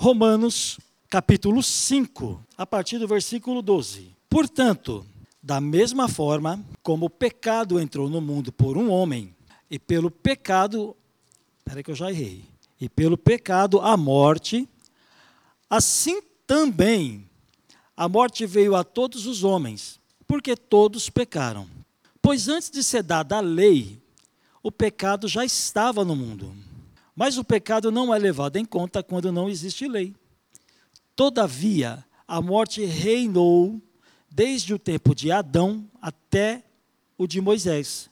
Romanos capítulo 5, a partir do versículo 12. Portanto, da mesma forma como o pecado entrou no mundo por um homem, e pelo pecado, espera que eu já errei, e pelo pecado a morte, assim também a morte veio a todos os homens, porque todos pecaram. Pois antes de ser dada a lei, o pecado já estava no mundo. Mas o pecado não é levado em conta quando não existe lei. Todavia, a morte reinou desde o tempo de Adão até o de Moisés,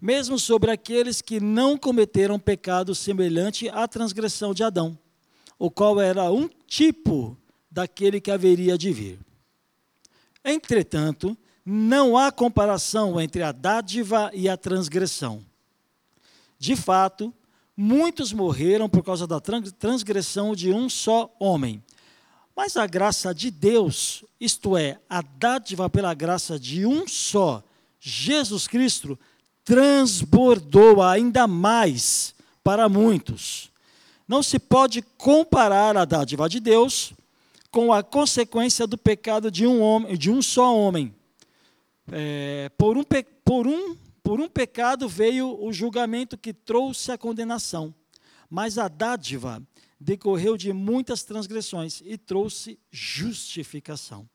mesmo sobre aqueles que não cometeram pecado semelhante à transgressão de Adão, o qual era um tipo daquele que haveria de vir. Entretanto, não há comparação entre a dádiva e a transgressão. De fato, Muitos morreram por causa da transgressão de um só homem. Mas a graça de Deus, isto é, a dádiva pela graça de um só, Jesus Cristo, transbordou ainda mais para muitos. Não se pode comparar a dádiva de Deus com a consequência do pecado de um homem, de um só homem. É, por, um, por um por um pecado veio o julgamento que trouxe a condenação, mas a dádiva decorreu de muitas transgressões e trouxe justificação.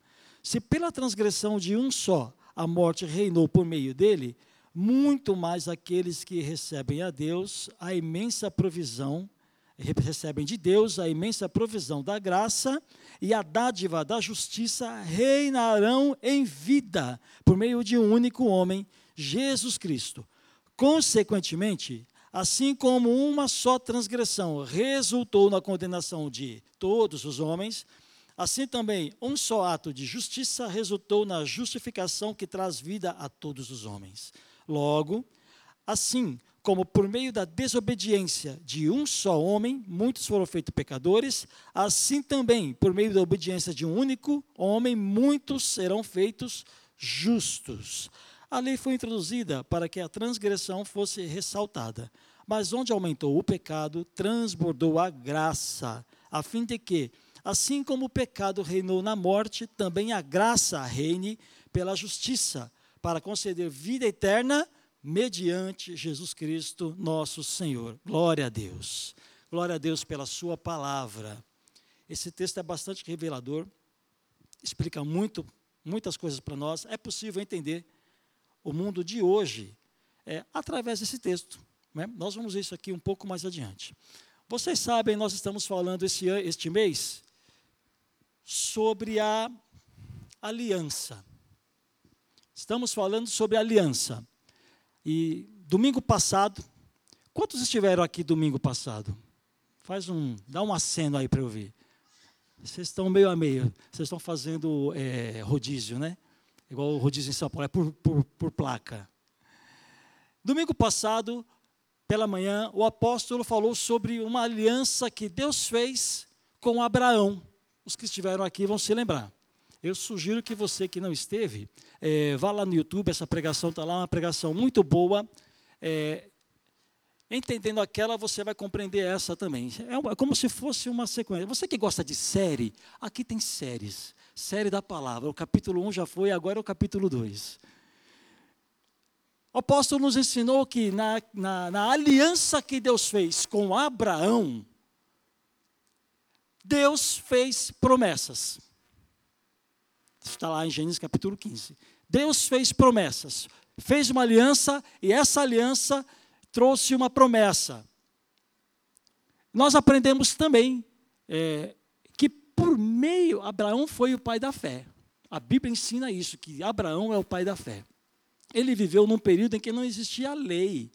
Se pela transgressão de um só a morte reinou por meio dele, muito mais aqueles que recebem a Deus a imensa provisão, recebem de Deus a imensa provisão da graça e a dádiva da justiça reinarão em vida por meio de um único homem, Jesus Cristo. Consequentemente, assim como uma só transgressão resultou na condenação de todos os homens, assim também um só ato de justiça resultou na justificação que traz vida a todos os homens. Logo, assim como por meio da desobediência de um só homem, muitos foram feitos pecadores, assim também, por meio da obediência de um único homem, muitos serão feitos justos. A lei foi introduzida para que a transgressão fosse ressaltada, mas onde aumentou o pecado, transbordou a graça, a fim de que, assim como o pecado reinou na morte, também a graça reine pela justiça, para conceder vida eterna mediante Jesus Cristo, nosso Senhor. Glória a Deus. Glória a Deus pela sua palavra. Esse texto é bastante revelador, explica muito, muitas coisas para nós. É possível entender o mundo de hoje é, através desse texto. Né? Nós vamos ver isso aqui um pouco mais adiante. Vocês sabem, nós estamos falando esse, este mês sobre a aliança. Estamos falando sobre aliança. E domingo passado, quantos estiveram aqui domingo passado? Faz um, dá um aceno aí para eu ver. Vocês estão meio a meio, vocês estão fazendo é, rodízio, né? Igual o rodízio em São Paulo, é por, por, por placa. Domingo passado, pela manhã, o apóstolo falou sobre uma aliança que Deus fez com Abraão. Os que estiveram aqui vão se lembrar. Eu sugiro que você que não esteve, é, vá lá no YouTube, essa pregação está lá, uma pregação muito boa. É, entendendo aquela, você vai compreender essa também. É, como se fosse uma sequência. Você que gosta de série, aqui tem séries série da palavra. O capítulo 1 já foi, agora é o capítulo 2. O apóstolo nos ensinou que na, na, na aliança que Deus fez com Abraão, Deus fez promessas. Está lá em Gênesis capítulo 15. Deus fez promessas, fez uma aliança e essa aliança trouxe uma promessa. Nós aprendemos também é, por meio, Abraão foi o pai da fé. A Bíblia ensina isso, que Abraão é o pai da fé. Ele viveu num período em que não existia lei.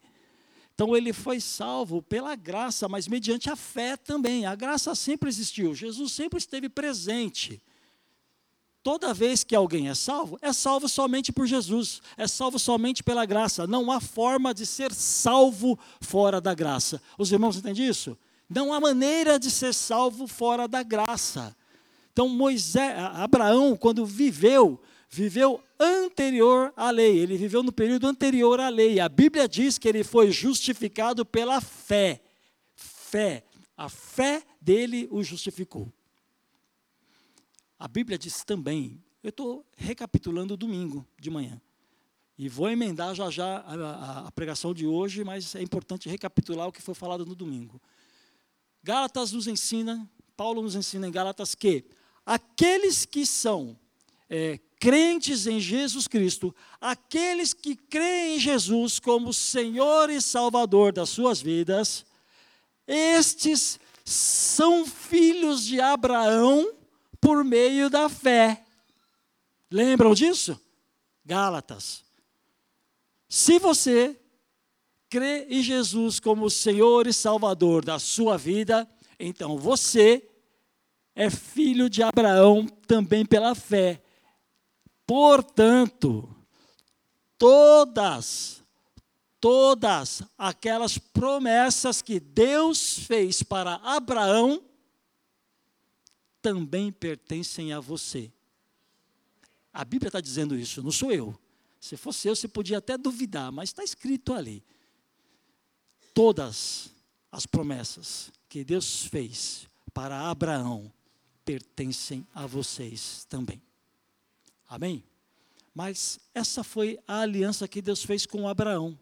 Então ele foi salvo pela graça, mas mediante a fé também. A graça sempre existiu, Jesus sempre esteve presente. Toda vez que alguém é salvo, é salvo somente por Jesus, é salvo somente pela graça. Não há forma de ser salvo fora da graça. Os irmãos entendem isso? Não há maneira de ser salvo fora da graça. Então Moisés, Abraão, quando viveu, viveu anterior à lei, ele viveu no período anterior à lei. A Bíblia diz que ele foi justificado pela fé. Fé. A fé dele o justificou. A Bíblia diz também, eu estou recapitulando domingo de manhã, e vou emendar já já a, a, a, pregação de hoje, mas é importante recapitular o que foi falado no domingo. Gálatas nos ensina, Paulo nos ensina em Gálatas que aqueles que são é, crentes em Jesus Cristo, aqueles que creem em Jesus como Senhor e Salvador das suas vidas, estes são filhos de Abraão por meio da fé. Lembram disso? Gálatas. Se você crê em Jesus como Senhor e Salvador da sua vida, então você é filho de Abraão também pela fé. Portanto, todas, todas aquelas promessas que Deus fez para Abraão também pertencem a você. A Bíblia está dizendo isso, não sou eu. Se fosse eu, você podia até duvidar, mas está escrito ali. Todas as promessas que Deus fez para Abraão pertencem a vocês também. Amém? Mas essa foi a aliança que Deus fez com Abraão.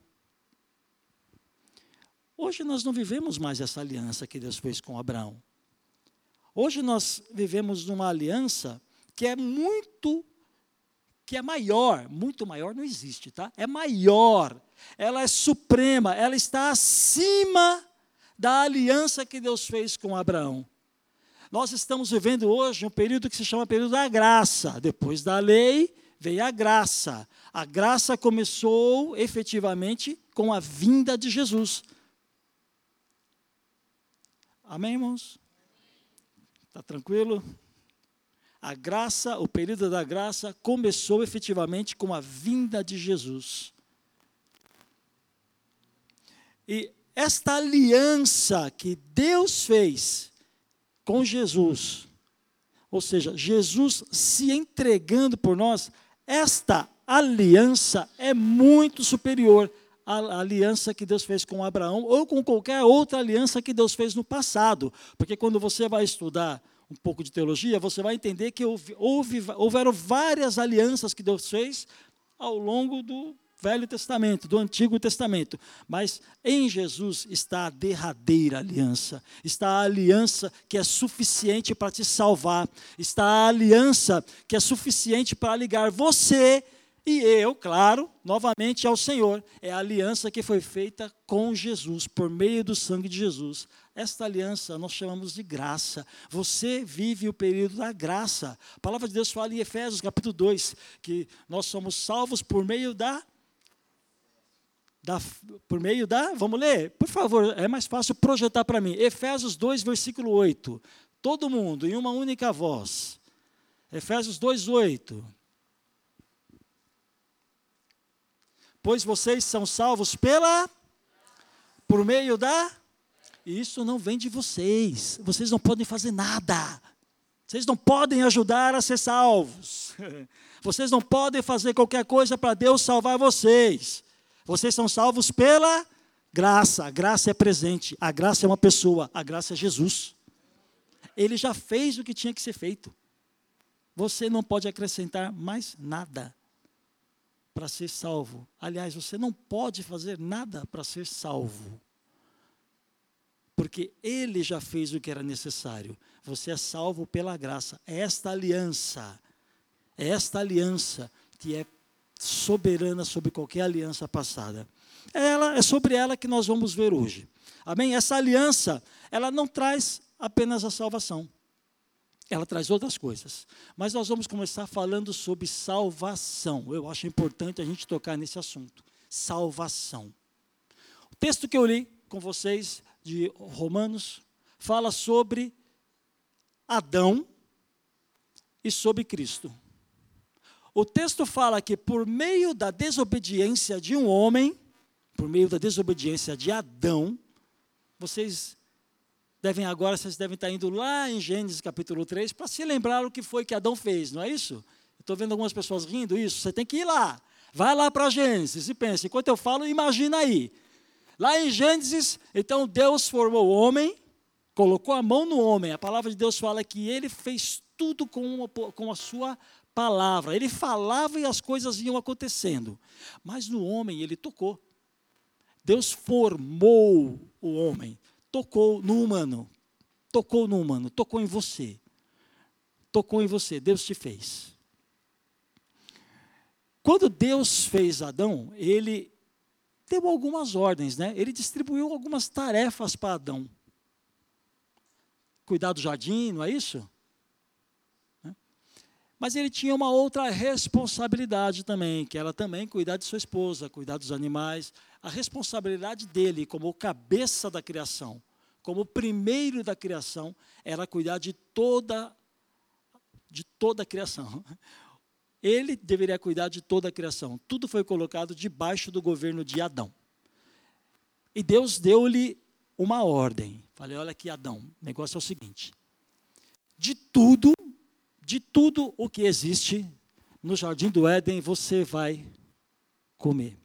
Hoje nós não vivemos mais essa aliança que Deus fez com Abraão. Hoje nós vivemos numa aliança que é muito, que é maior, muito maior não existe, tá? É maior, ela é suprema, ela está acima da aliança que Deus fez com Abraão. Nós estamos vivendo hoje um período que se chama período da graça. Depois da lei veio a graça. A graça começou efetivamente com a vinda de Jesus. Amém, irmãos? Está tranquilo? A graça, o período da graça, começou efetivamente com a vinda de Jesus. E esta aliança que Deus fez com Jesus, ou seja, Jesus se entregando por nós, esta aliança é muito superior a aliança que Deus fez com Abraão ou com qualquer outra aliança que Deus fez no passado. Porque quando você vai estudar um pouco de teologia, você vai entender que houve, houve, houveram várias alianças que Deus fez ao longo do Velho Testamento, do Antigo Testamento. Mas em Jesus está a derradeira aliança, está a aliança que é suficiente para te salvar, está a aliança que é suficiente para ligar você e eu, claro, novamente ao Senhor. É a aliança que foi feita com Jesus, por meio do sangue de Jesus. Esta aliança nós chamamos de graça. Você vive o período da graça. A palavra de Deus fala em Efésios capítulo 2 que nós somos salvos por meio da da, por meio da, vamos ler? Por favor, é mais fácil projetar para mim. Efésios 2, versículo 8. Todo mundo, em uma única voz. Efésios 2, 8. Pois vocês são salvos pela por meio da e isso não vem de vocês. Vocês não podem fazer nada. Vocês não podem ajudar a ser salvos. Vocês não podem fazer qualquer coisa para Deus salvar vocês. Vocês são salvos pela graça. A graça é presente. A graça é uma pessoa. A graça é Jesus. Ele já fez o que tinha que ser feito. Você não pode acrescentar mais nada para ser salvo. Aliás, você não pode fazer nada para ser salvo. Porque ele já fez o que era necessário. Você é salvo pela graça. É esta aliança, é esta aliança que é soberana sobre qualquer aliança passada. Ela é sobre ela que nós vamos ver hoje. Amém? Essa aliança, ela não traz apenas a salvação ela traz outras coisas. Mas nós vamos começar falando sobre salvação. Eu acho importante a gente tocar nesse assunto. Salvação. texto que eu li com vocês, de Romanos, fala sobre Adão e sobre Cristo. O texto fala que por meio da desobediência de um homem, por meio da desobediência de Adão, vocês devem agora, vocês devem estar indo lá em Gênesis capítulo 3 para se lembrar o que foi que Adão fez, não é isso? Estou vendo algumas pessoas rindo isso, você tem que ir lá. Vai lá para Gênesis e pensa, enquanto eu falo, imagina aí. Lá em Gênesis, então Deus formou o homem, colocou a mão no homem. A palavra de Deus fala que ele fez tudo com, com a sua palavra. Ele falava e as coisas iam acontecendo. Mas no homem ele tocou. Deus formou o homem, tocou no humano, tocou no humano, tocou em você. Tocou em você, Deus te fez. Quando Deus fez Adão, ele deu algumas ordens, né? Ele distribuiu algumas tarefas para Adão. Cuidar do jardim, não é isso? Mas ele tinha uma outra responsabilidade também, que era também cuidar de sua esposa, cuidar dos animais. A responsabilidade dele, como cabeça da criação, como primeiro da criação, era cuidar de toda de toda a criação. Ele deveria cuidar de toda a criação. Tudo foi colocado debaixo do governo de Adão. E Deus deu-lhe uma ordem. Falei, olha aqui, Adão, o negócio é o seguinte: de tudo de tudo o que existe no jardim do Éden, você vai comer.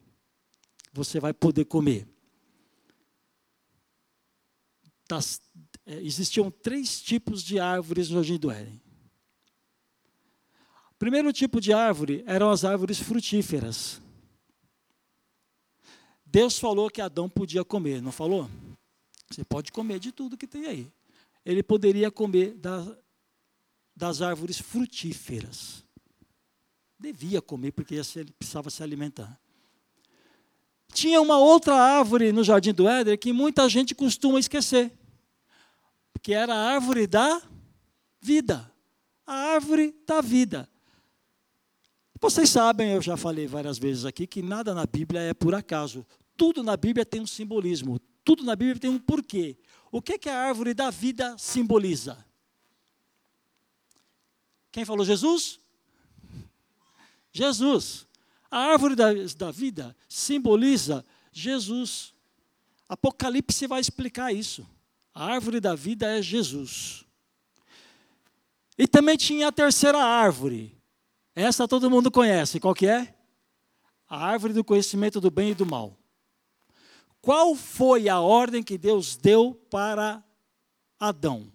Você vai poder comer. Das, é, existiam três tipos de árvores no jardim do Éden. O primeiro tipo de árvore eram as árvores frutíferas. Deus falou que Adão podia comer, não falou? Você pode comer de tudo que tem aí. Ele poderia comer da, das árvores frutíferas. Devia comer, porque precisava se alimentar. Tinha uma outra árvore no jardim do Éden que muita gente costuma esquecer, que era a árvore da vida. A árvore da vida. Vocês sabem, eu já falei várias vezes aqui, que nada na Bíblia é por acaso. Tudo na Bíblia tem um simbolismo. Tudo na Bíblia tem um porquê. O que, que a árvore da vida simboliza? Quem falou Jesus? Jesus. A árvore da, da vida simboliza Jesus. Apocalipse vai explicar isso. A árvore da vida é Jesus. E também tinha a terceira árvore. Essa todo mundo conhece. Qual que é? A árvore do conhecimento do bem e do mal. Qual foi a ordem que Deus deu para Adão?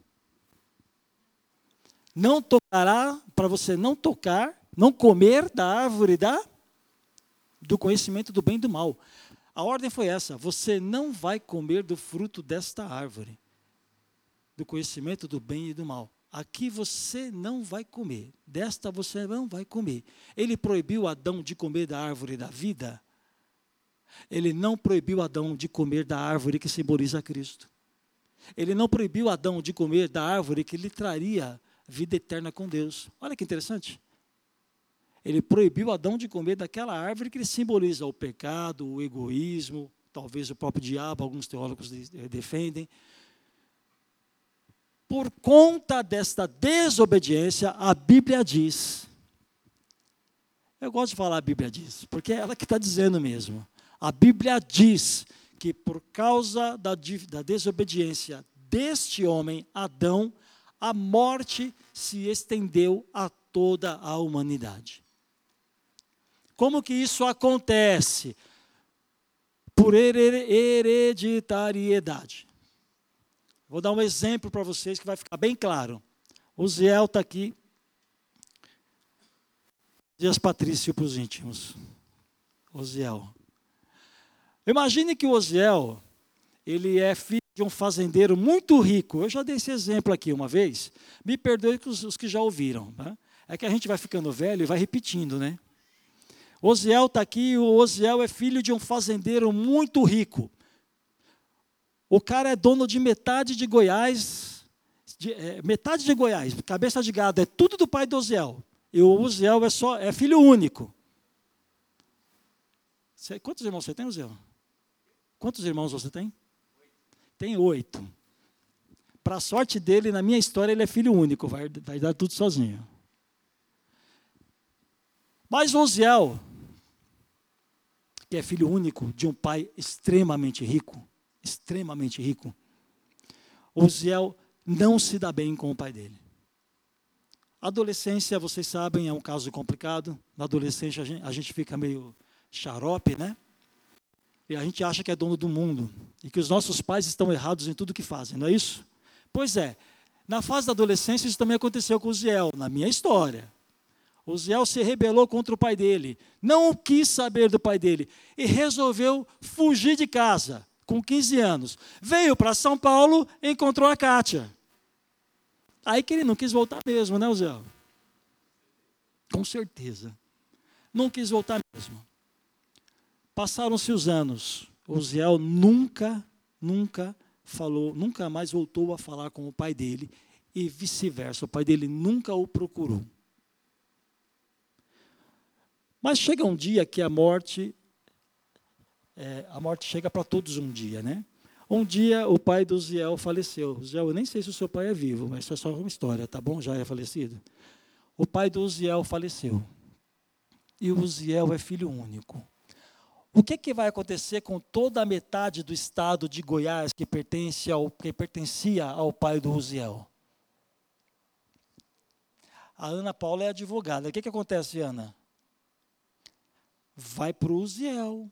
Não tocará, para você não tocar, não comer da árvore da do conhecimento do bem e do mal. A ordem foi essa: você não vai comer do fruto desta árvore, do conhecimento do bem e do mal. Aqui você não vai comer, desta você não vai comer. Ele proibiu Adão de comer da árvore da vida. Ele não proibiu Adão de comer da árvore que simboliza Cristo. Ele não proibiu Adão de comer da árvore que lhe traria vida eterna com Deus. Olha que interessante. Ele proibiu Adão de comer daquela árvore que simboliza o pecado, o egoísmo, talvez o próprio diabo, alguns teólogos defendem. Por conta desta desobediência, a Bíblia diz. Eu gosto de falar a Bíblia diz, porque é ela que está dizendo mesmo. A Bíblia diz que por causa da, da desobediência deste homem, Adão, a morte se estendeu a toda a humanidade. Como que isso acontece? Por hereditariedade. Vou dar um exemplo para vocês que vai ficar bem claro. O Ziel está aqui. Dias Patrício para os íntimos. Oziel. Imagine que o Oziel, ele é filho de um fazendeiro muito rico. Eu já dei esse exemplo aqui uma vez. Me perdoe os, os que já ouviram. Né? É que a gente vai ficando velho e vai repetindo, né? Osiel está aqui. O Osiel é filho de um fazendeiro muito rico. O cara é dono de metade de Goiás, de, é, metade de Goiás, cabeça de gado, é tudo do pai do Osiel. E o Osiel é só é filho único. Quantos irmãos você tem, Osiel? Quantos irmãos você tem? Tem oito. Para a sorte dele, na minha história, ele é filho único, vai, vai dar tudo sozinho. Mas Osiel, que é filho único de um pai extremamente rico, extremamente rico, Osiel não se dá bem com o pai dele. Adolescência, vocês sabem, é um caso complicado. Na adolescência a gente, a gente fica meio xarope, né? E a gente acha que é dono do mundo e que os nossos pais estão errados em tudo que fazem, não é isso? Pois é, na fase da adolescência isso também aconteceu com o Ziel, na minha história. O Ziel se rebelou contra o pai dele, não quis saber do pai dele e resolveu fugir de casa com 15 anos. Veio para São Paulo e encontrou a Kátia. Aí que ele não quis voltar mesmo, né, Ziel? Com certeza. Não quis voltar mesmo. Passaram-se os anos. Osiel nunca, nunca falou, nunca mais voltou a falar com o pai dele e vice-versa. O pai dele nunca o procurou. Mas chega um dia que a morte, é, a morte chega para todos um dia, né? Um dia o pai do Ziel faleceu. Ziel, eu nem sei se o seu pai é vivo, mas isso é só uma história, tá bom? Já é falecido. O pai do Uziel faleceu. E o Uziel é filho único. O que, que vai acontecer com toda a metade do estado de Goiás que, pertence ao, que pertencia ao pai do Uziel? A Ana Paula é advogada. O que, que acontece, Ana? Vai para o Uziel.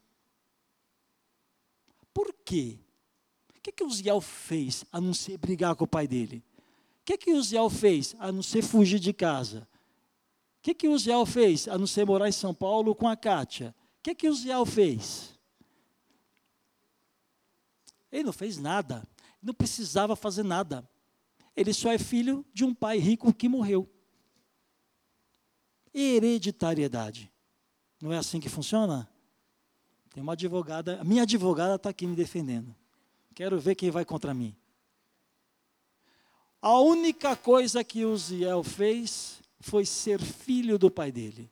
Por quê? O que, que Uziel fez a não ser brigar com o pai dele? O que, que Uziel fez a não ser fugir de casa? O que, que Uziel fez a não ser morar em São Paulo com a Kátia? O que, que Uziel fez? Ele não fez nada, não precisava fazer nada. Ele só é filho de um pai rico que morreu. Hereditariedade. Não é assim que funciona? Tem uma advogada, a minha advogada está aqui me defendendo. Quero ver quem vai contra mim. A única coisa que Uziel fez foi ser filho do pai dele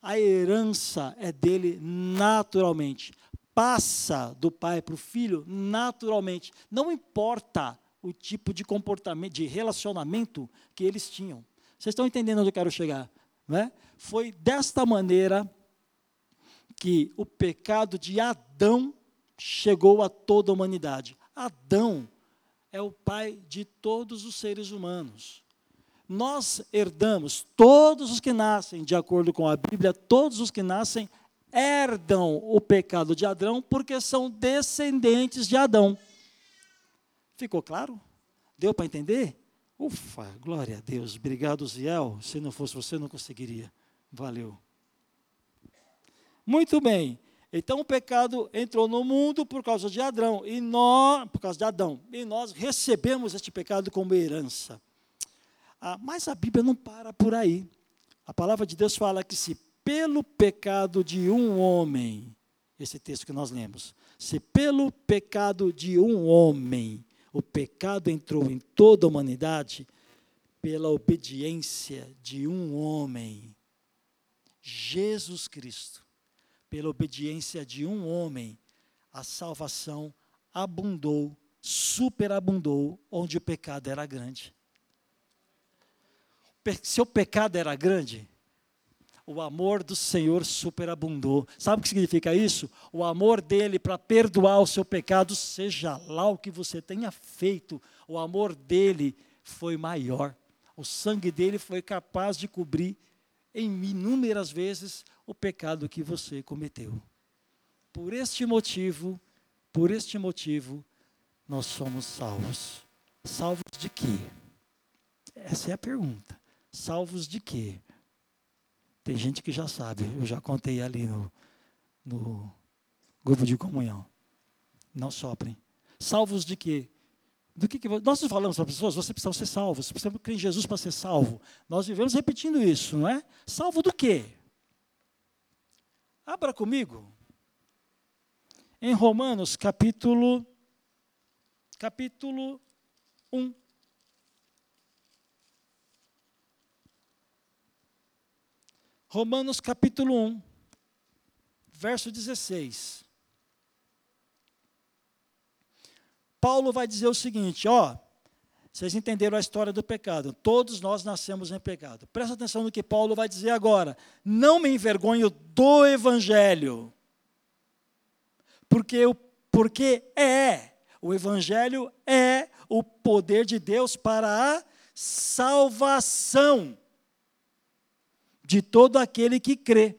a herança é dele naturalmente. Passa do pai para o filho naturalmente. Não importa o tipo de comportamento, de relacionamento que eles tinham. Vocês estão entendendo onde eu quero chegar? Né? Foi desta maneira que o pecado de Adão chegou a toda a humanidade. Adão é o pai de todos os seres humanos nós herdamos, todos os que nascem, de acordo com a Bíblia, todos os que nascem herdam o pecado de Adão, porque são descendentes de Adão. Ficou claro? Deu para entender? Ufa, glória a Deus. Obrigado, Ziel. Se não fosse você, não conseguiria. Valeu. Muito bem. Então o pecado entrou no mundo por causa de Adão e nós, por causa de Adão, e nós recebemos este pecado como herança. Ah, mas a Bíblia não para por aí. A palavra de Deus fala que se pelo pecado de um homem, esse texto que nós lemos, se pelo pecado de um homem o pecado entrou em toda a humanidade, pela obediência de um homem, Jesus Cristo, pela obediência de um homem, a salvação abundou, superabundou onde o pecado era grande seu pecado era grande, o amor do Senhor superabundou. Sabe o que significa isso? O amor dele para perdoar o seu pecado, seja lá o que você tenha feito, o amor dele foi maior. O sangue dele foi capaz de cobrir em inúmeras vezes o pecado que você cometeu. Por este motivo, por este motivo, nós somos salvos. Salvos de quê? Essa é a pergunta. Salvos de quê? Tem gente que já sabe, eu já contei ali no, no grupo de comunhão. Não soprem. Salvos de quê? Do que, que nós falamos para as pessoas, você precisa ser salvo, você precisa crer em Jesus para ser salvo. Nós vivemos repetindo isso, não é? Salvo do quê? Abra comigo. Em Romanos, capítulo capítulo 1. Romanos capítulo 1, verso 16. Paulo vai dizer o seguinte: ó, vocês entenderam a história do pecado. Todos nós nascemos em pecado. Presta atenção no que Paulo vai dizer agora. Não me envergonho do evangelho. Porque, porque é, o evangelho é o poder de Deus para a salvação de todo aquele que crê.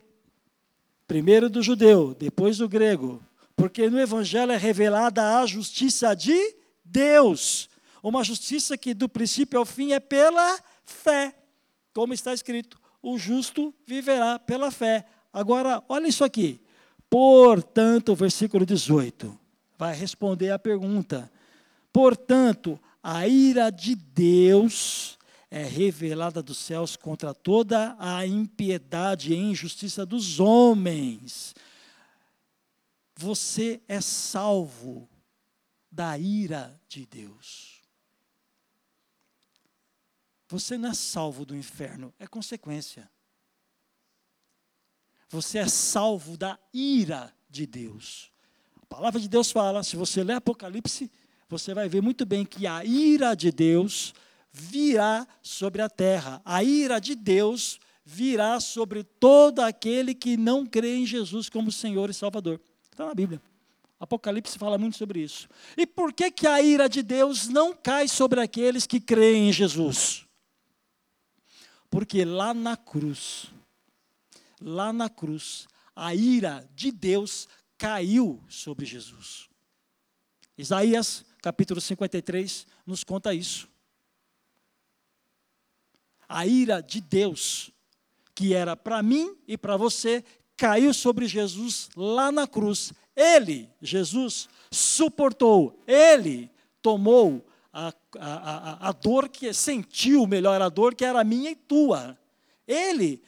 Primeiro do judeu, depois do grego. Porque no evangelho é revelada a justiça de Deus uma justiça que do princípio ao fim é pela fé. Como está escrito: o justo viverá pela fé. Agora, olha isso aqui. Portanto, versículo 18 vai responder à pergunta. Portanto, a ira de Deus é revelada dos céus contra toda a impiedade e injustiça dos homens. Você é salvo da ira de Deus. Você não é salvo do inferno, é consequência. Você é salvo da ira de Deus. A palavra de Deus fala, se você ler Apocalipse, você vai ver muito bem que a ira de Deus virá sobre a terra. A ira de Deus virá sobre todo aquele que não crê em Jesus como Senhor e Salvador. Está na Bíblia. Apocalipse fala muito sobre isso. E por que, que a ira de Deus não cai sobre aqueles que creem em Jesus? Porque lá na cruz, lá na cruz, a ira de Deus caiu sobre Jesus. Isaías, capítulo 53, nos conta isso. A ira de Deus, que era para mim e para você, caiu sobre Jesus lá na cruz. Ele, Jesus, suportou, ele tomou a, a, a, dor que sentiu melhor, a dor que era minha e tua. Ele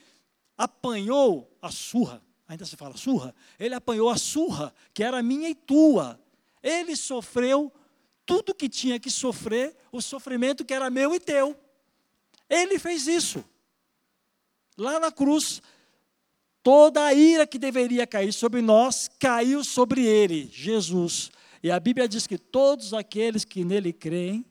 apanhou a surra, ainda se fala surra, ele apanhou a surra que era minha e tua. Ele sofreu tudo que tinha que sofrer, o sofrimento que era meu e teu. Ele fez isso. Lá na cruz, toda a ira que deveria cair sobre nós caiu sobre ele, Jesus. E a Bíblia diz que todos aqueles que nele creem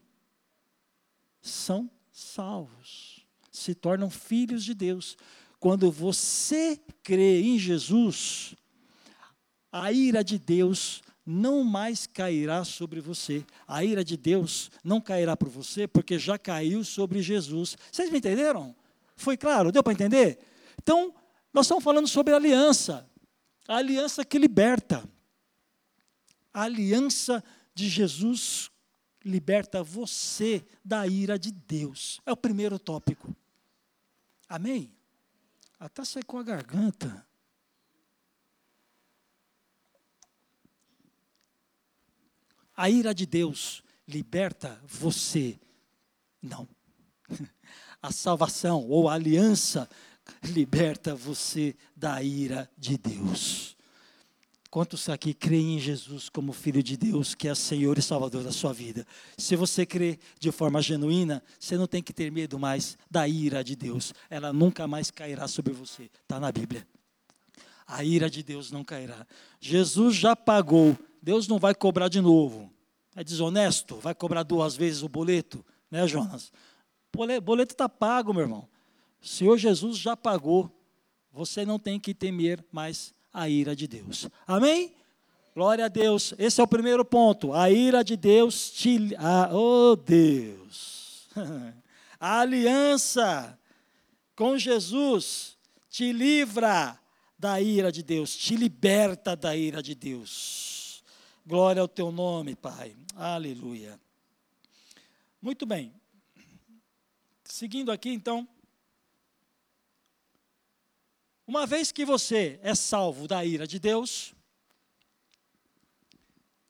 são salvos, se tornam filhos de Deus. Quando você crê em Jesus, a ira de Deus não mais cairá sobre você. A ira de Deus não cairá por você, porque já caiu sobre Jesus. Vocês me entenderam? Foi claro? Deu para entender? Então, nós estamos falando sobre aliança. A aliança que liberta. A aliança de Jesus liberta você da ira de Deus. É o primeiro tópico. Amém? Até secou a garganta. A ira de Deus liberta você. Não. A salvação ou a aliança liberta você da ira de Deus. Quantos aqui creem em Jesus como Filho de Deus, que é Senhor e Salvador da sua vida? Se você crê de forma genuína, você não tem que ter medo mais da ira de Deus. Ela nunca mais cairá sobre você. Está na Bíblia. A ira de Deus não cairá. Jesus já pagou. Deus não vai cobrar de novo. É desonesto? Vai cobrar duas vezes o boleto? Né, Jonas? Boleto está pago, meu irmão. O Senhor Jesus já pagou. Você não tem que temer mais a ira de Deus. Amém? Glória a Deus. Esse é o primeiro ponto. A ira de Deus te. Ah, oh Deus. A aliança com Jesus te livra da ira de Deus, te liberta da ira de Deus. Glória ao teu nome, Pai. Aleluia. Muito bem. Seguindo aqui, então. Uma vez que você é salvo da ira de Deus,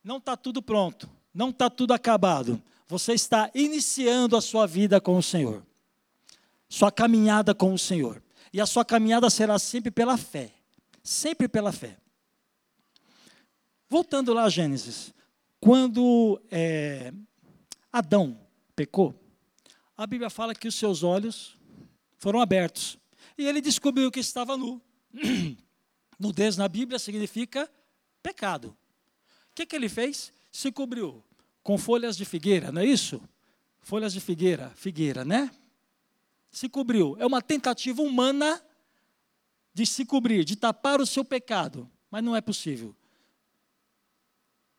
não está tudo pronto, não está tudo acabado. Você está iniciando a sua vida com o Senhor, sua caminhada com o Senhor. E a sua caminhada será sempre pela fé, sempre pela fé. Voltando lá a Gênesis, quando é, Adão pecou, a Bíblia fala que os seus olhos foram abertos e ele descobriu que estava nu. Nudez na Bíblia significa pecado. O que, que ele fez? Se cobriu com folhas de figueira, não é isso? Folhas de figueira, figueira, né? Se cobriu. É uma tentativa humana de se cobrir, de tapar o seu pecado, mas não é possível.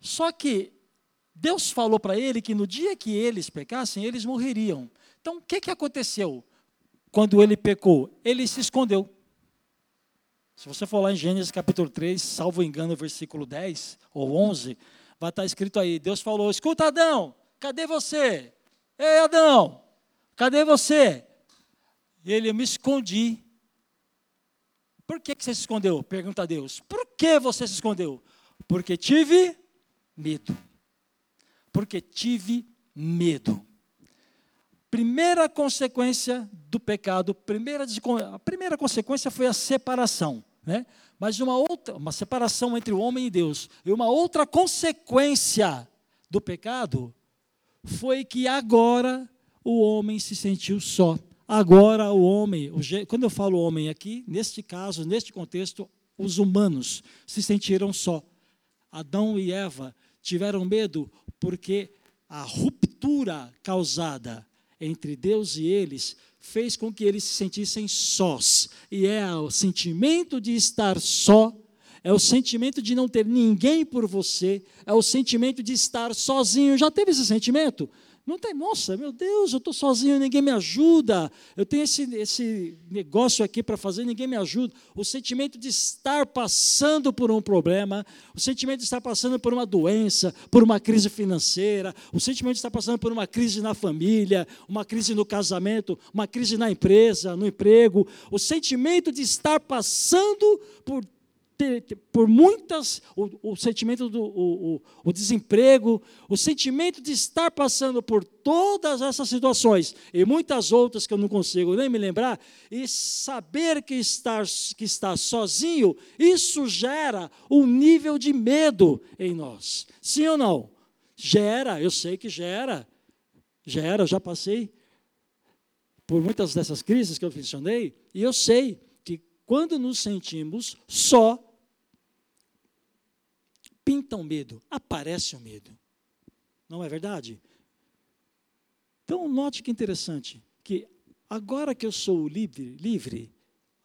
Só que Deus falou para ele que no dia que eles pecassem, eles morreriam. Então, o que, que aconteceu quando ele pecou? Ele se escondeu. Se você for lá em Gênesis capítulo 3, salvo engano, versículo 10 ou 11, vai estar escrito aí: Deus falou: Escuta, Adão, cadê você? Ei, Adão, cadê você? E ele, eu me escondi. Por que, que você se escondeu? Pergunta a Deus. Por que você se escondeu? Porque tive medo. Porque tive medo. Primeira consequência do pecado, primeira, a primeira consequência foi a separação. Né? Mas uma outra, uma separação entre o homem e Deus. E uma outra consequência do pecado foi que agora o homem se sentiu só. Agora o homem, quando eu falo homem aqui, neste caso, neste contexto, os humanos se sentiram só. Adão e Eva tiveram medo porque a ruptura causada entre Deus e eles fez com que eles se sentissem sós. E é o sentimento de estar só, é o sentimento de não ter ninguém por você, é o sentimento de estar sozinho. Já teve esse sentimento? Não tem, nossa, meu Deus, eu estou sozinho, ninguém me ajuda. Eu tenho esse, esse negócio aqui para fazer, ninguém me ajuda. O sentimento de estar passando por um problema, o sentimento de estar passando por uma doença, por uma crise financeira, o sentimento de estar passando por uma crise na família, uma crise no casamento, uma crise na empresa, no emprego, o sentimento de estar passando por por muitas, o, o sentimento do o, o, o, desemprego, o sentimento de estar passando por todas essas situações e muitas outras que eu não consigo nem me lembrar, e saber que estar que está sozinho, isso gera um nível de medo em nós. Sim ou não? Gera, eu sei que gera. Gera, eu já passei por muitas dessas crises que eu mencionei, e eu sei que quando nos sentimos só, pinta o medo, aparece o medo. Não é verdade? Então, note que interessante, que agora que eu sou livre, livre,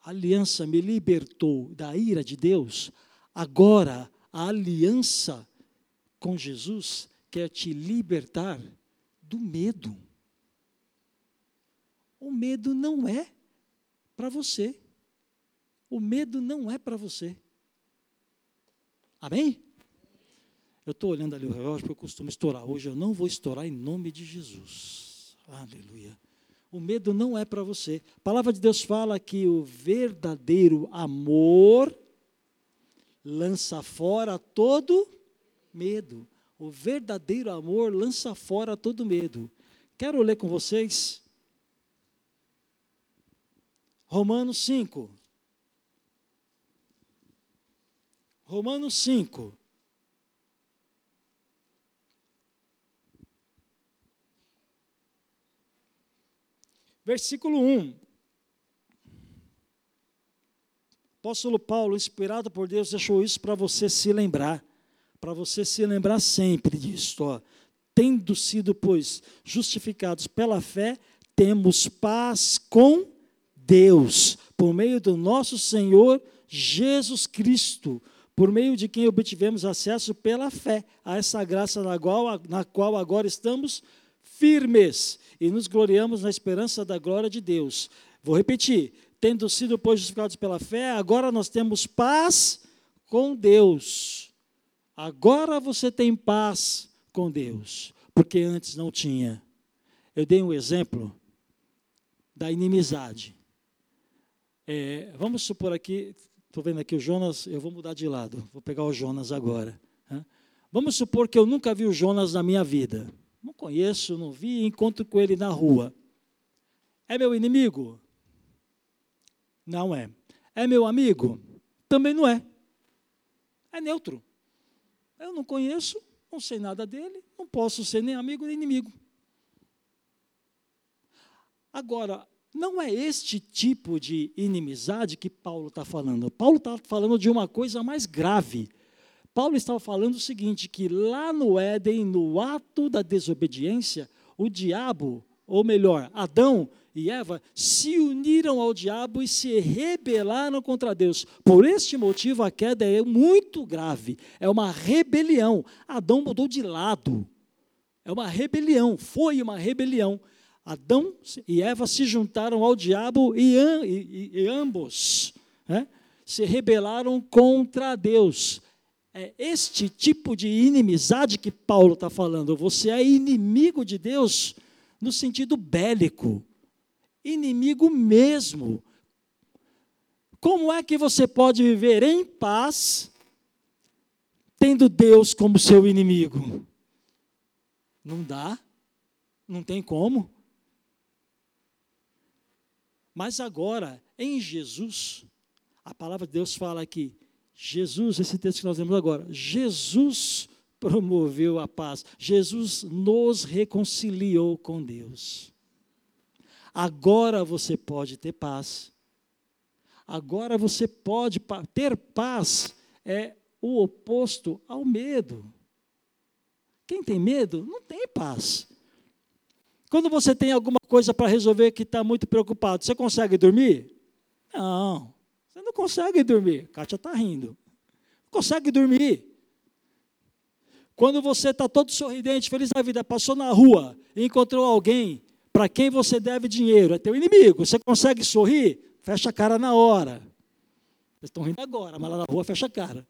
a aliança me libertou da ira de Deus, agora a aliança com Jesus quer te libertar do medo. O medo não é para você. O medo não é para você. Amém? Eu estou olhando ali o relógio porque eu costumo estourar. Hoje eu não vou estourar em nome de Jesus. Aleluia. O medo não é para você. A palavra de Deus fala que o verdadeiro amor lança fora todo medo. O verdadeiro amor lança fora todo medo. Quero ler com vocês Romanos 5. Romanos 5. Versículo 1. Apóstolo Paulo, inspirado por Deus, deixou isso para você se lembrar, para você se lembrar sempre disso. Ó. Tendo sido, pois, justificados pela fé, temos paz com Deus, por meio do nosso Senhor Jesus Cristo, por meio de quem obtivemos acesso pela fé a essa graça na qual, na qual agora estamos firmes e nos gloriamos na esperança da glória de Deus. Vou repetir: tendo sido, pois, justificados pela fé, agora nós temos paz com Deus. Agora você tem paz com Deus, porque antes não tinha. Eu dei um exemplo da inimizade. É, vamos supor aqui, estou vendo aqui o Jonas, eu vou mudar de lado, vou pegar o Jonas agora. Vamos supor que eu nunca vi o Jonas na minha vida. Não conheço, não vi, encontro com ele na rua. É meu inimigo? Não é. É meu amigo? Também não é. É neutro. Eu não conheço, não sei nada dele, não posso ser nem amigo nem inimigo. Agora, não é este tipo de inimizade que Paulo está falando. Paulo está falando de uma coisa mais grave. Paulo estava falando o seguinte: que lá no Éden, no ato da desobediência, o diabo, ou melhor, Adão e Eva, se uniram ao diabo e se rebelaram contra Deus. Por este motivo, a queda é muito grave, é uma rebelião. Adão mudou de lado. É uma rebelião, foi uma rebelião. Adão e Eva se juntaram ao diabo e, e, e ambos né, se rebelaram contra Deus. É este tipo de inimizade que Paulo está falando. Você é inimigo de Deus no sentido bélico, inimigo mesmo. Como é que você pode viver em paz tendo Deus como seu inimigo? Não dá, não tem como. Mas agora, em Jesus, a palavra de Deus fala que Jesus, esse texto que nós lemos agora, Jesus promoveu a paz, Jesus nos reconciliou com Deus. Agora você pode ter paz. Agora você pode ter paz é o oposto ao medo. Quem tem medo não tem paz. Quando você tem alguma coisa para resolver que está muito preocupado, você consegue dormir? Não. Consegue dormir. Kátia está rindo. Consegue dormir. Quando você está todo sorridente, feliz da vida, passou na rua e encontrou alguém para quem você deve dinheiro, é teu inimigo. Você consegue sorrir? Fecha a cara na hora. Vocês estão rindo agora, mas lá na rua fecha a cara.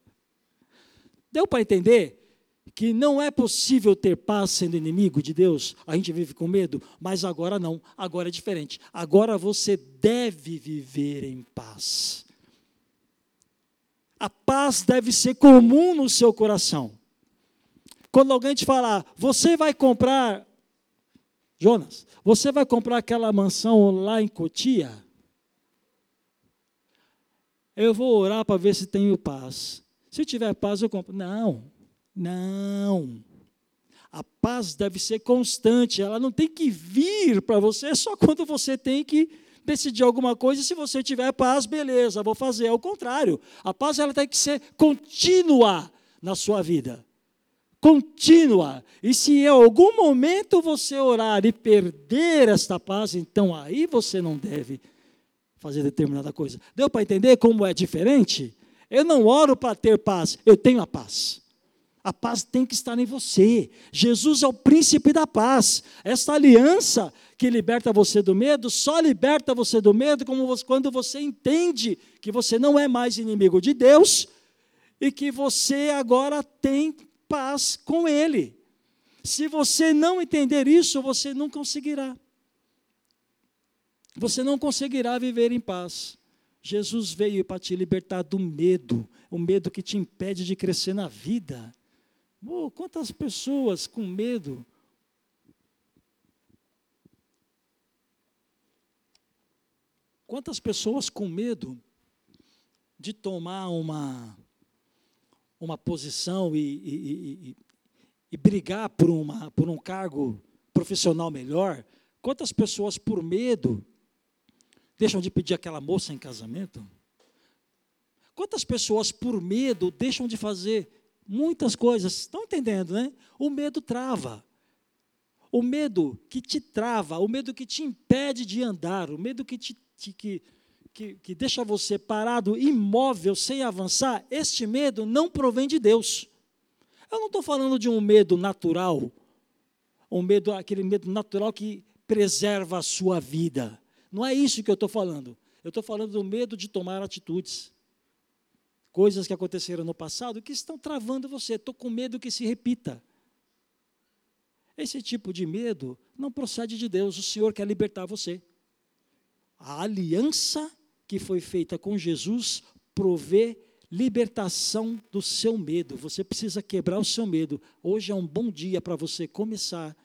Deu para entender que não é possível ter paz sendo inimigo de Deus? A gente vive com medo, mas agora não, agora é diferente. Agora você deve viver em paz. A paz deve ser comum no seu coração. Quando alguém te falar, você vai comprar, Jonas, você vai comprar aquela mansão lá em Cotia? Eu vou orar para ver se tenho paz. Se tiver paz, eu compro. Não, não. A paz deve ser constante, ela não tem que vir para você só quando você tem que decidir alguma coisa, se você tiver paz, beleza, vou fazer. Ao contrário, a paz ela tem que ser contínua na sua vida. Contínua. E se em algum momento você orar e perder esta paz, então aí você não deve fazer determinada coisa. Deu para entender como é diferente? Eu não oro para ter paz, eu tenho a paz. A paz tem que estar em você. Jesus é o príncipe da paz. Esta aliança que liberta você do medo, só liberta você do medo quando você entende que você não é mais inimigo de Deus e que você agora tem paz com Ele. Se você não entender isso, você não conseguirá. Você não conseguirá viver em paz. Jesus veio para te libertar do medo, o medo que te impede de crescer na vida. Oh, quantas pessoas com medo. Quantas pessoas com medo de tomar uma, uma posição e, e, e, e brigar por, uma, por um cargo profissional melhor? Quantas pessoas por medo deixam de pedir aquela moça em casamento? Quantas pessoas por medo deixam de fazer muitas coisas. Estão entendendo, né? O medo trava. O medo que te trava, o medo que te impede de andar, o medo que te, te que, que, que deixa você parado, imóvel, sem avançar, este medo não provém de Deus. Eu não estou falando de um medo natural, um medo, aquele medo natural que preserva a sua vida. Não é isso que eu estou falando. Eu estou falando do medo de tomar atitudes coisas que aconteceram no passado que estão travando você. Estou com medo que se repita. Esse tipo de medo não procede de Deus, o Senhor quer libertar você. A aliança que foi feita com Jesus provê libertação do seu medo. Você precisa quebrar o seu medo. Hoje é um bom dia para você começar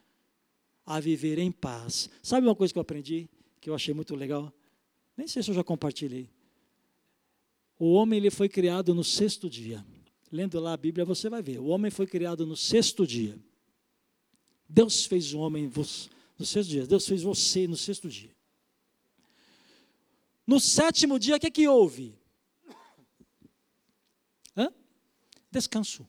a viver em paz. Sabe uma coisa que eu aprendi, que eu achei muito legal? Nem sei se eu já compartilhei. O homem ele foi criado no sexto dia. Lendo lá a Bíblia, você vai ver. O homem foi criado no sexto dia. Deus fez o homem no sexto dia. Deus fez você no sexto dia. No sétimo dia, o que, é que houve? Hã? Descanso.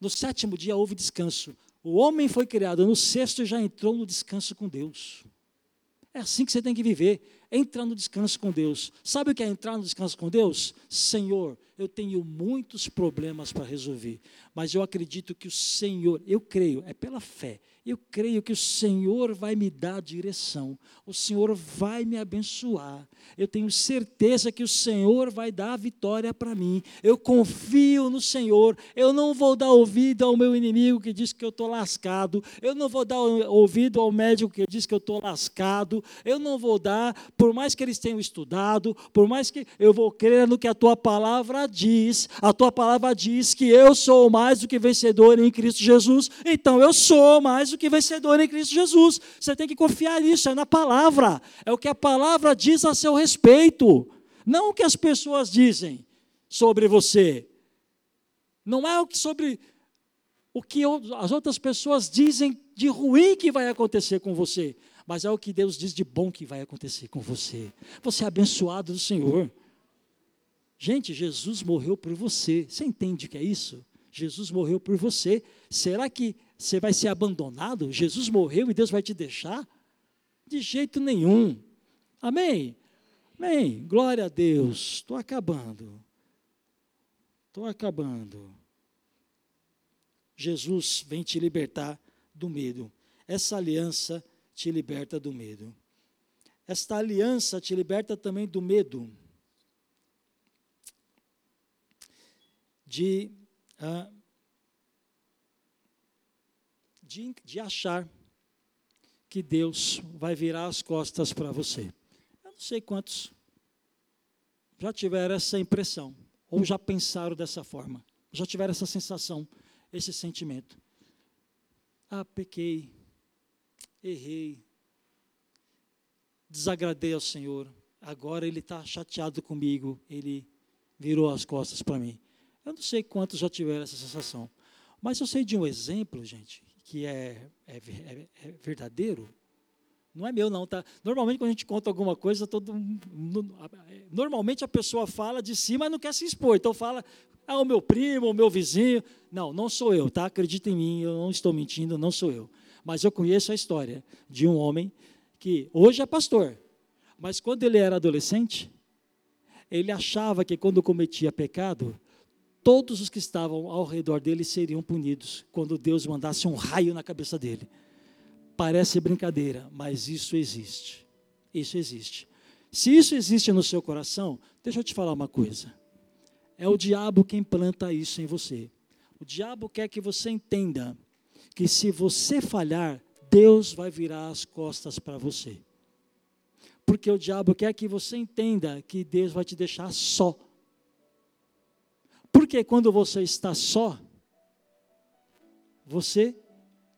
No sétimo dia houve descanso. O homem foi criado no sexto e já entrou no descanso com Deus. É assim que você tem que viver. Entra no descanso com Deus. Sabe o que é entrar no descanso com Deus? Senhor, eu tenho muitos problemas para resolver, mas eu acredito que o Senhor, eu creio, é pela fé, eu creio que o Senhor vai me dar direção, o Senhor vai me abençoar. Eu tenho certeza que o Senhor vai dar a vitória para mim. Eu confio no Senhor. Eu não vou dar ouvido ao meu inimigo que diz que eu estou lascado. Eu não vou dar ouvido ao médico que diz que eu estou lascado. Eu não vou dar, por mais que eles tenham estudado, por mais que eu vou crer no que a tua palavra diz. A tua palavra diz que eu sou mais do que vencedor em Cristo Jesus. Então eu sou mais do que vencedor em Cristo Jesus. Você tem que confiar nisso, é na palavra. É o que a palavra diz a seu respeito, não o que as pessoas dizem sobre você. Não é o que sobre o que as outras pessoas dizem de ruim que vai acontecer com você, mas é o que Deus diz de bom que vai acontecer com você. Você é abençoado do Senhor. Gente, Jesus morreu por você. Você entende o que é isso? Jesus morreu por você. Será que você vai ser abandonado? Jesus morreu e Deus vai te deixar? De jeito nenhum. Amém? Amém. Glória a Deus. Estou acabando. Estou acabando. Jesus vem te libertar do medo. Essa aliança te liberta do medo. Esta aliança te liberta também do medo de uh, de, de achar que Deus vai virar as costas para você. Eu não sei quantos já tiveram essa impressão, ou já pensaram dessa forma, já tiveram essa sensação, esse sentimento. Ah, pequei, errei, desagradei ao Senhor, agora Ele está chateado comigo, Ele virou as costas para mim. Eu não sei quantos já tiveram essa sensação, mas eu sei de um exemplo, gente, que é, é, é, é verdadeiro, não é meu não, tá? Normalmente quando a gente conta alguma coisa, todo normalmente a pessoa fala de si, mas não quer se expor. Então fala, ah, o meu primo, o meu vizinho. Não, não sou eu, tá? Acredita em mim, eu não estou mentindo, não sou eu. Mas eu conheço a história de um homem que hoje é pastor, mas quando ele era adolescente, ele achava que quando cometia pecado, todos os que estavam ao redor dele seriam punidos quando Deus mandasse um raio na cabeça dele. Parece brincadeira, mas isso existe. Isso existe. Se isso existe no seu coração, deixa eu te falar uma coisa. É o diabo quem planta isso em você. O diabo quer que você entenda que se você falhar, Deus vai virar as costas para você. Porque o diabo quer que você entenda que Deus vai te deixar só. Porque quando você está só, você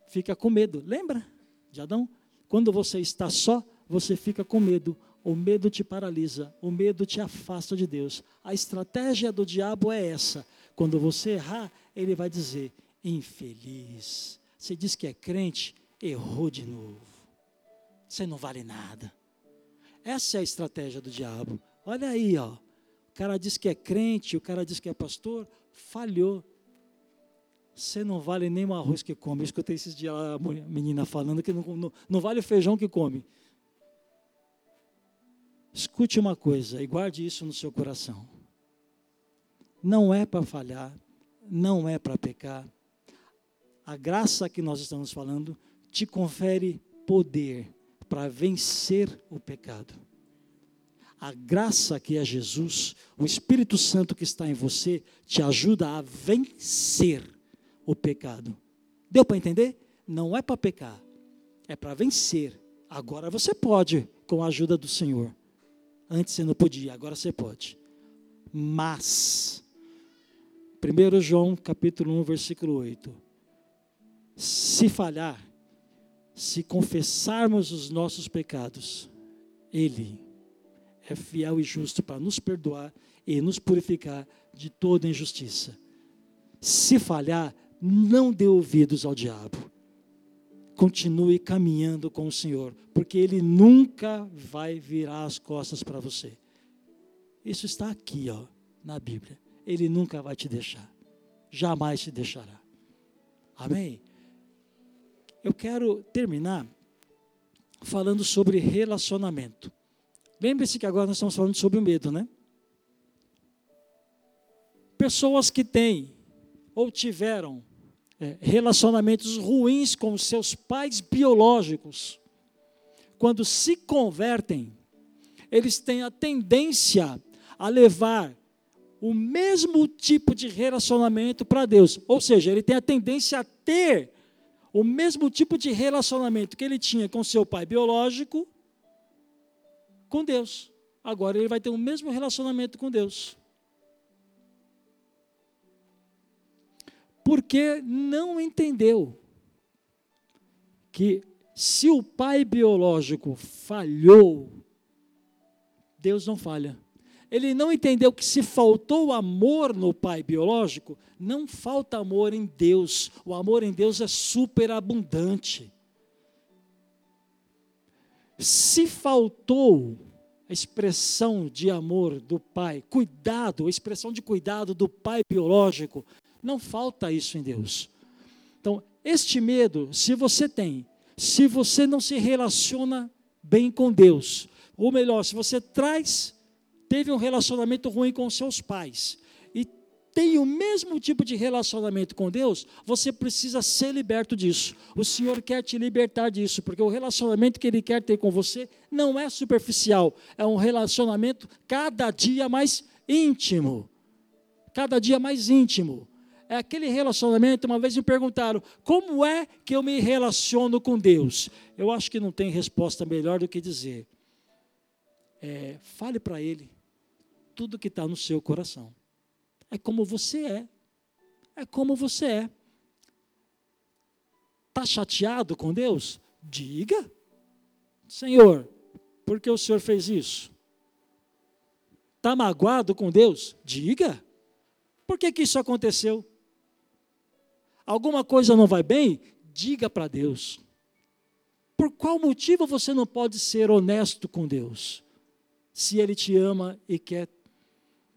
fica com medo. Lembra de Adão? Quando você está só, você fica com medo. O medo te paralisa, o medo te afasta de Deus. A estratégia do diabo é essa. Quando você errar, ele vai dizer: infeliz. Você diz que é crente, errou de novo. Você não vale nada. Essa é a estratégia do diabo. Olha aí, ó cara diz que é crente, o cara diz que é pastor, falhou. Você não vale nem o arroz que come. Eu escutei esses dias a menina falando que não, não, não vale o feijão que come. Escute uma coisa e guarde isso no seu coração. Não é para falhar, não é para pecar. A graça que nós estamos falando te confere poder para vencer o pecado a graça que é Jesus, o Espírito Santo que está em você, te ajuda a vencer o pecado. Deu para entender? Não é para pecar, é para vencer. Agora você pode, com a ajuda do Senhor. Antes você não podia, agora você pode. Mas, 1 João capítulo 1, versículo 8. Se falhar, se confessarmos os nossos pecados, Ele é fiel e justo para nos perdoar e nos purificar de toda injustiça. Se falhar, não dê ouvidos ao diabo. Continue caminhando com o Senhor, porque Ele nunca vai virar as costas para você. Isso está aqui, ó, na Bíblia. Ele nunca vai te deixar. Jamais te deixará. Amém? Eu quero terminar falando sobre relacionamento. Lembre-se que agora nós estamos falando sobre o medo, né? Pessoas que têm ou tiveram é, relacionamentos ruins com seus pais biológicos, quando se convertem, eles têm a tendência a levar o mesmo tipo de relacionamento para Deus. Ou seja, ele tem a tendência a ter o mesmo tipo de relacionamento que ele tinha com seu pai biológico com Deus. Agora ele vai ter o mesmo relacionamento com Deus. Porque não entendeu que se o pai biológico falhou, Deus não falha. Ele não entendeu que se faltou amor no pai biológico, não falta amor em Deus. O amor em Deus é superabundante. Se faltou a expressão de amor do pai, cuidado, a expressão de cuidado do pai biológico, não falta isso em Deus. Então, este medo, se você tem, se você não se relaciona bem com Deus, ou melhor, se você traz teve um relacionamento ruim com seus pais e tem o mesmo tipo de relacionamento com Deus, você precisa ser liberto disso. O Senhor quer te libertar disso, porque o relacionamento que Ele quer ter com você não é superficial, é um relacionamento cada dia mais íntimo. Cada dia mais íntimo. É aquele relacionamento, uma vez me perguntaram, como é que eu me relaciono com Deus? Eu acho que não tem resposta melhor do que dizer. É, fale para Ele tudo que está no seu coração. É como você é. É como você é. Está chateado com Deus? Diga. Senhor, por que o Senhor fez isso? Está magoado com Deus? Diga. Por que, que isso aconteceu? Alguma coisa não vai bem? Diga para Deus. Por qual motivo você não pode ser honesto com Deus? Se Ele te ama e quer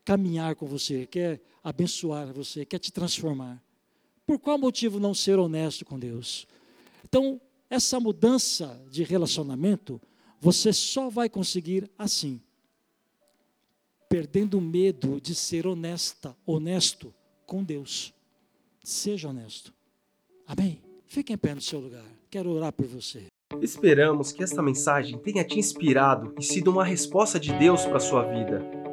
caminhar com você, quer abençoar você, quer te transformar. Por qual motivo não ser honesto com Deus? Então, essa mudança de relacionamento, você só vai conseguir assim, perdendo o medo de ser honesta, honesto com Deus. Seja honesto. Amém? Fique em pé no seu lugar. Quero orar por você. Esperamos que esta mensagem tenha te inspirado e sido uma resposta de Deus para a sua vida.